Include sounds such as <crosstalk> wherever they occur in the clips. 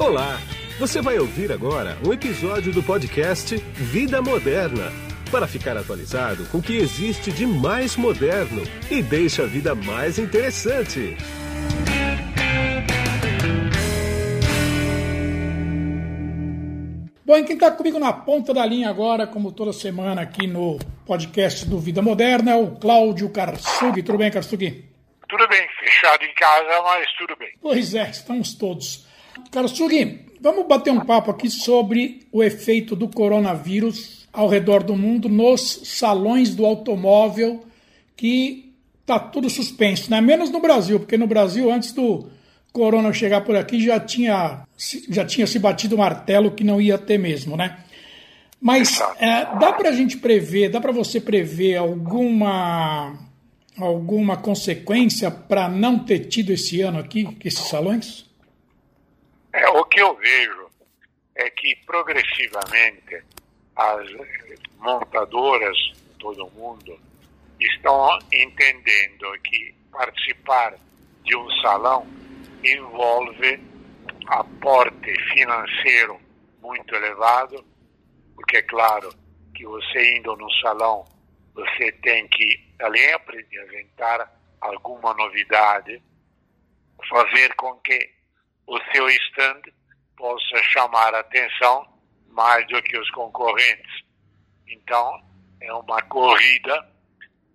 Olá! Você vai ouvir agora um episódio do podcast Vida Moderna para ficar atualizado com o que existe de mais moderno e deixa a vida mais interessante. Bom, e quem está comigo na ponta da linha agora, como toda semana aqui no podcast do Vida Moderna, é o Cláudio Karsug. Tudo bem, Karsug? Tudo bem, fechado em casa, mas tudo bem. Pois é, estamos todos. Karsug, vamos bater um papo aqui sobre o efeito do coronavírus ao redor do mundo nos salões do automóvel, que está tudo suspenso, né? Menos no Brasil, porque no Brasil, antes do corona chegar por aqui, já tinha, já tinha se batido o martelo que não ia ter mesmo, né? Mas é, dá para a gente prever, dá para você prever alguma alguma consequência para não ter tido esse ano aqui, esses salões? É, o que eu vejo é que progressivamente as montadoras, todo mundo, estão entendendo que participar de um salão envolve aporte financeiro muito elevado, porque é claro que você indo no salão, você tem que, além de apresentar alguma novidade, fazer com que o seu stand possa chamar a atenção mais do que os concorrentes. Então, é uma corrida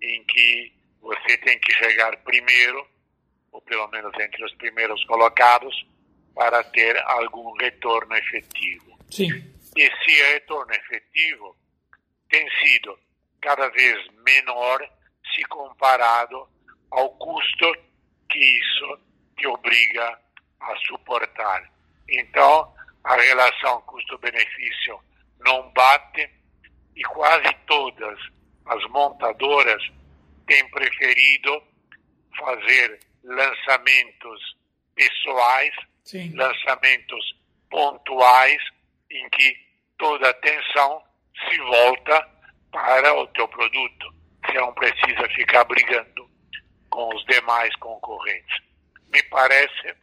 em que você tem que chegar primeiro ou pelo menos entre os primeiros colocados, para ter algum retorno efetivo. Sim. Esse retorno efetivo tem sido cada vez menor se comparado ao custo que isso te obriga a suportar. Então, a relação custo-benefício não bate e quase todas as montadoras têm preferido fazer lançamentos pessoais, Sim. lançamentos pontuais, em que toda a atenção se volta para o teu produto. Você não precisa ficar brigando com os demais concorrentes. Me parece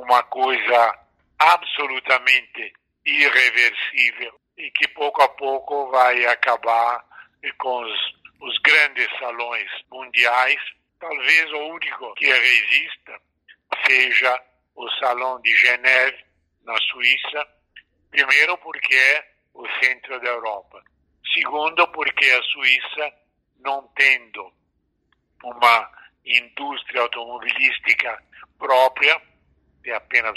uma coisa absolutamente irreversível e que pouco a pouco vai acabar com os, os grandes salões mundiais. Talvez o único que resista seja o Salão de Geneve, na Suíça, primeiro porque é o centro da Europa, segundo porque a Suíça, não tendo uma indústria automobilística própria, tem apenas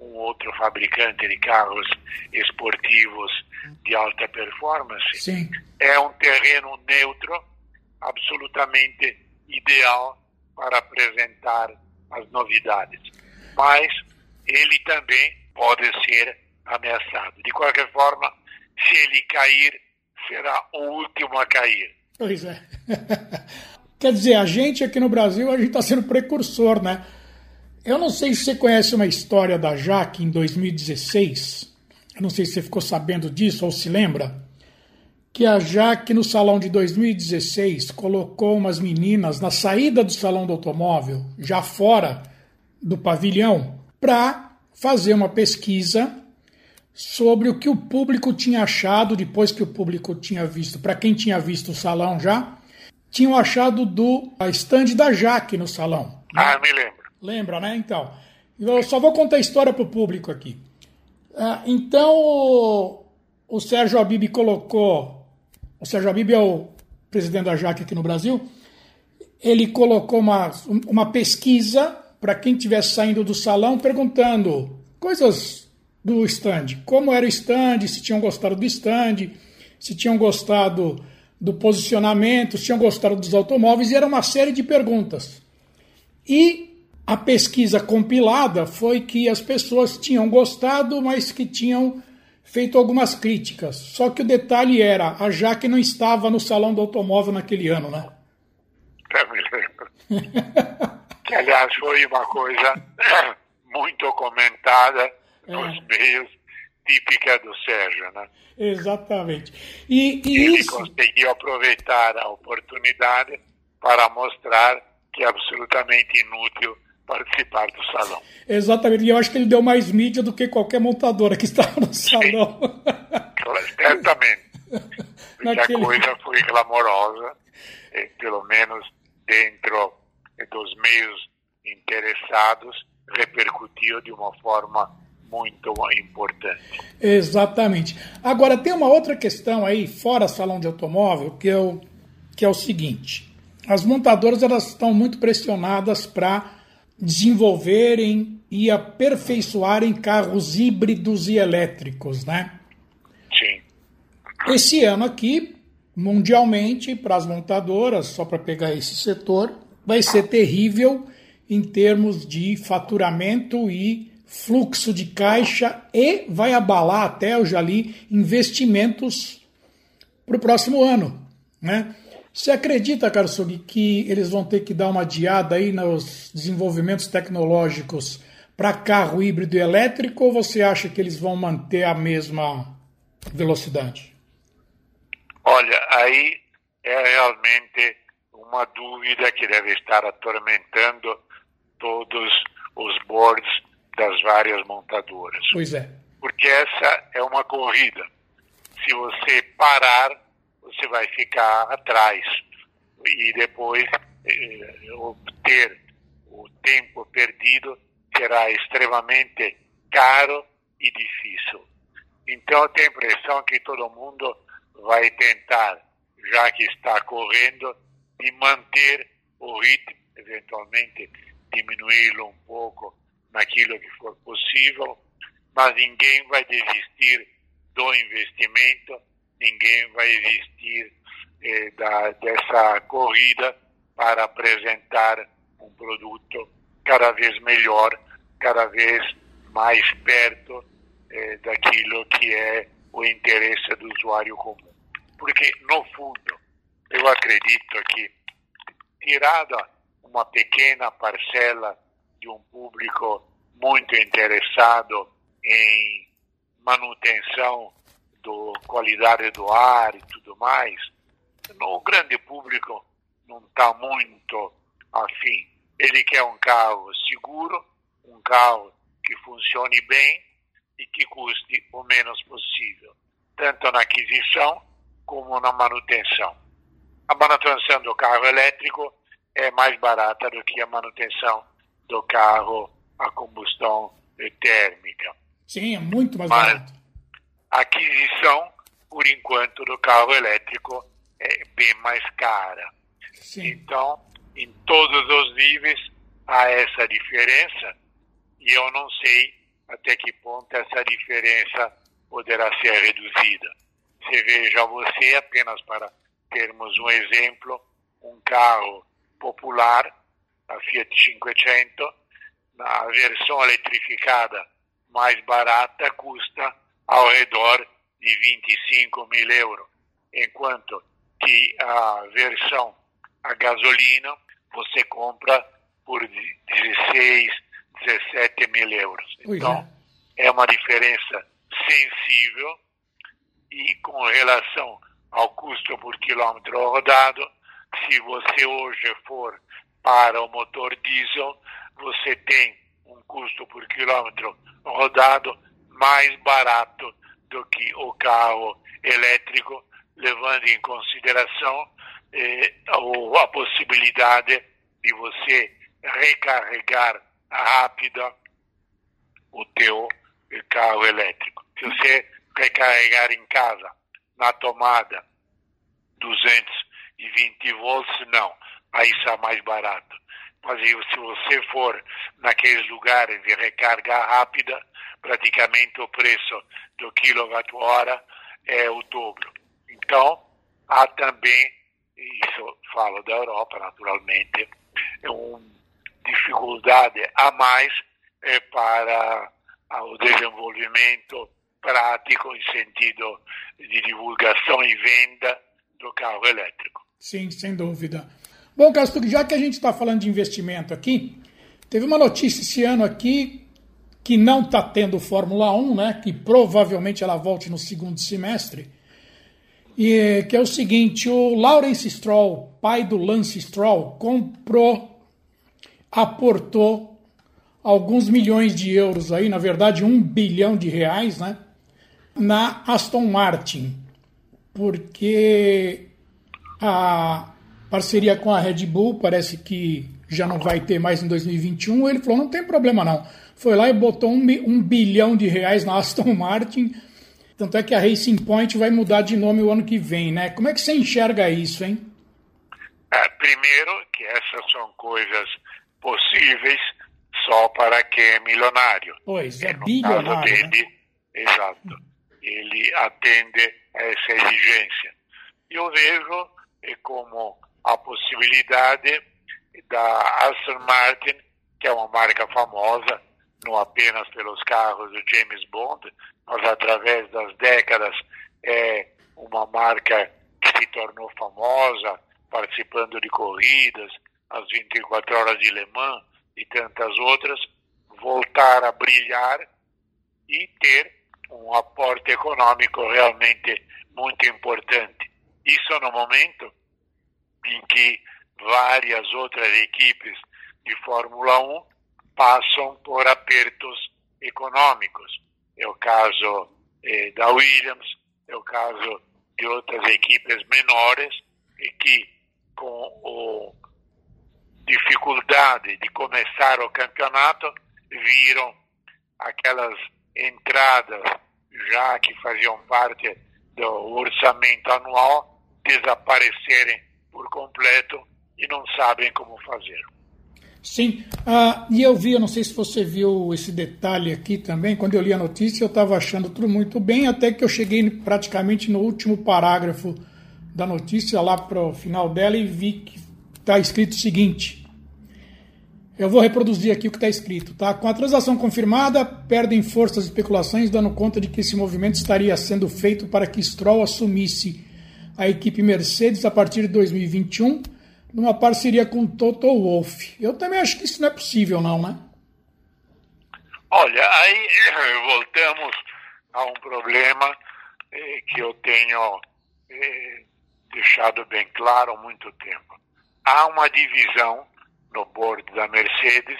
um outro fabricante de carros esportivos de alta performance, Sim. é um terreno neutro, absolutamente ideal para apresentar as novidades. Mas ele também pode ser ameaçado. De qualquer forma, se ele cair, será o último a cair. Pois é. <laughs> Quer dizer, a gente aqui no Brasil, a gente está sendo precursor, né? Eu não sei se você conhece uma história da Jaque em 2016. Eu não sei se você ficou sabendo disso ou se lembra que a Jaque, no salão de 2016, colocou umas meninas na saída do salão do automóvel, já fora do pavilhão, para fazer uma pesquisa sobre o que o público tinha achado depois que o público tinha visto, para quem tinha visto o salão já, tinham achado do stand da Jaque no salão. Né? Ah, me lembro. Lembra, né? Então, eu só vou contar a história para o público aqui. Ah, então, o, o Sérgio Abib colocou o Sérgio Abib é o presidente da JAC aqui no Brasil, ele colocou uma, uma pesquisa para quem estivesse saindo do salão perguntando coisas do stand, como era o stand, se tinham gostado do stand, se tinham gostado do posicionamento, se tinham gostado dos automóveis, e era uma série de perguntas. E a pesquisa compilada foi que as pessoas tinham gostado, mas que tinham feito algumas críticas. Só que o detalhe era, a Jaque não estava no salão do automóvel naquele ano, né? Eu me lembro. que, aliás, foi uma coisa <coughs> muito comentada nos é. meios, típica do Sérgio, né? Exatamente. E, e Ele isso... conseguiu aproveitar a oportunidade para mostrar que é absolutamente inútil participar do salão. Exatamente, e eu acho que ele deu mais mídia do que qualquer montadora que <laughs> estava no salão. Certamente. <laughs> Naquele... A coisa foi clamorosa, pelo menos dentro dos meios interessados, repercutiu de uma forma muito importante. Exatamente. Agora, tem uma outra questão aí, fora salão de automóvel, que é o, que é o seguinte. As montadoras elas estão muito pressionadas para desenvolverem e aperfeiçoarem carros híbridos e elétricos, né? Sim. Esse ano aqui, mundialmente, para as montadoras, só para pegar esse setor, vai ser terrível em termos de faturamento e fluxo de caixa e vai abalar até, eu já li, investimentos para o próximo ano. Né? Você acredita, Karsug, que eles vão ter que dar uma adiada aí nos desenvolvimentos tecnológicos para carro híbrido e elétrico ou você acha que eles vão manter a mesma velocidade? Olha, aí é realmente uma dúvida que deve estar atormentando todos os boards das várias montadoras. Pois é. Porque essa é uma corrida. Se você parar, você vai ficar atrás e depois eh, obter o tempo perdido será extremamente caro e difícil. Então eu tenho a impressão que todo mundo vai tentar, já que está correndo, de manter o ritmo, eventualmente diminuí-lo um pouco naquilo que for possível, mas ninguém vai desistir do investimento, ninguém vai desistir eh, da, dessa corrida para apresentar um produto cada vez melhor, cada vez mais perto eh, daquilo que é o interesse do usuário comum. Porque, no fundo, eu acredito que, tirada uma pequena parcela de um público muito interessado em manutenção da qualidade do ar e tudo mais, o grande público não está muito afim. Ele quer um carro seguro, um carro que funcione bem e que custe o menos possível, tanto na aquisição como na manutenção. A manutenção do carro elétrico é mais barata do que a manutenção do carro a combustão térmica. Sim, é muito mais Mas barato. Aquisição, por enquanto, do carro elétrico é bem mais cara. Sim. Então, em todos os níveis há essa diferença e eu não sei até que ponto essa diferença poderá ser reduzida. Você veja você, apenas para termos um exemplo, um carro popular, a Fiat 500, na versão eletrificada mais barata, custa ao redor de 25 mil euros, enquanto que a versão a gasolina você compra por 16, 17 mil euros. Então, é. é uma diferença sensível e com relação ao custo por quilômetro rodado, se você hoje for para o motor diesel, você tem um custo por quilômetro rodado mais barato do que o carro elétrico, levando em consideração eh, a, possibilidade de você recarregar rápida o teu carro elétrico. Se você recarregar em casa, na tomada, 220 volts, não. Aí está mais barato. Mas se você for naqueles lugares de recarga rápida, praticamente o preço do quilowatt-hora é o dobro. Então, há também, isso falo da Europa naturalmente, uma dificuldade a mais é, para o desenvolvimento prático em sentido de divulgação e venda do carro elétrico. Sim, sem dúvida. Bom, Castro, já que a gente está falando de investimento aqui, teve uma notícia esse ano aqui que não está tendo Fórmula 1, né? Que provavelmente ela volte no segundo semestre. E que é o seguinte: o Lawrence Stroll, pai do Lance Stroll, comprou, aportou alguns milhões de euros aí, na verdade um bilhão de reais, né? Na Aston Martin, porque a parceria com a Red Bull parece que já não vai ter mais em 2021. Ele falou: não tem problema não. Foi lá e botou um, um bilhão de reais na <laughs> Aston Martin. Tanto é que a Racing Point vai mudar de nome o ano que vem, né? Como é que você enxerga isso, hein? É, primeiro, que essas são coisas possíveis só para quem é milionário. Pois, é bilionário. Dele, né? Exato. Ele atende a essa exigência. Eu vejo como a possibilidade da Aston Martin, que é uma marca famosa, não apenas pelos carros do James Bond, mas através das décadas é uma marca que se tornou famosa, participando de corridas, as 24 horas de Le Mans e tantas outras, voltar a brilhar e ter um aporte econômico realmente muito importante. Isso no momento em que várias outras equipes de Fórmula 1 passam por apertos econômicos. É o caso eh, da Williams, é o caso de outras equipes menores e que com a dificuldade de começar o campeonato viram aquelas entradas já que faziam parte do orçamento anual desaparecerem por completo e não sabem como fazer. Sim, ah, e eu vi, eu não sei se você viu esse detalhe aqui também, quando eu li a notícia eu estava achando tudo muito bem, até que eu cheguei praticamente no último parágrafo da notícia, lá para o final dela, e vi que está escrito o seguinte. Eu vou reproduzir aqui o que está escrito. Tá? Com a transação confirmada, perdem força as especulações, dando conta de que esse movimento estaria sendo feito para que Stroll assumisse a equipe Mercedes a partir de 2021 numa parceria com Toto Wolff. Eu também acho que isso não é possível, não, né? Olha, aí <laughs> voltamos a um problema eh, que eu tenho eh, deixado bem claro há muito tempo. Há uma divisão no board da Mercedes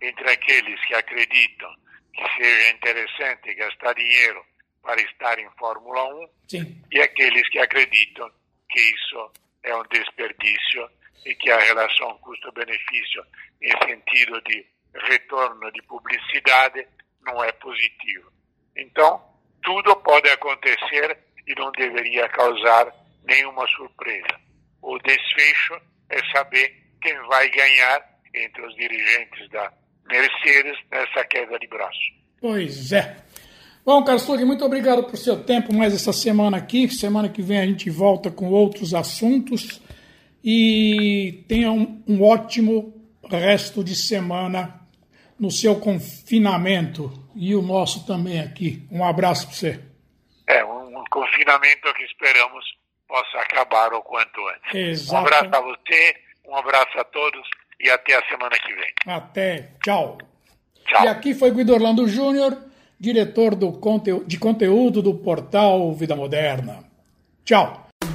entre aqueles que acreditam que seja interessante gastar dinheiro para estar em Fórmula 1 Sim. e aqueles que acreditam que isso é um desperdício e que a relação custo-benefício em sentido de retorno de publicidade não é positivo. Então, tudo pode acontecer e não deveria causar nenhuma surpresa. O desfecho é saber quem vai ganhar entre os dirigentes da Mercedes nessa queda de braço. Pois é. Bom, Carlos Flug, muito obrigado por seu tempo mais essa semana aqui. Semana que vem a gente volta com outros assuntos e tenha um, um ótimo resto de semana no seu confinamento e o nosso também aqui. Um abraço para você. É, um confinamento que esperamos possa acabar o quanto antes. Exato. Um abraço a você, um abraço a todos e até a semana que vem. Até. Tchau. Tchau. E aqui foi Guido Orlando Júnior, diretor do conte de conteúdo do portal Vida Moderna. Tchau.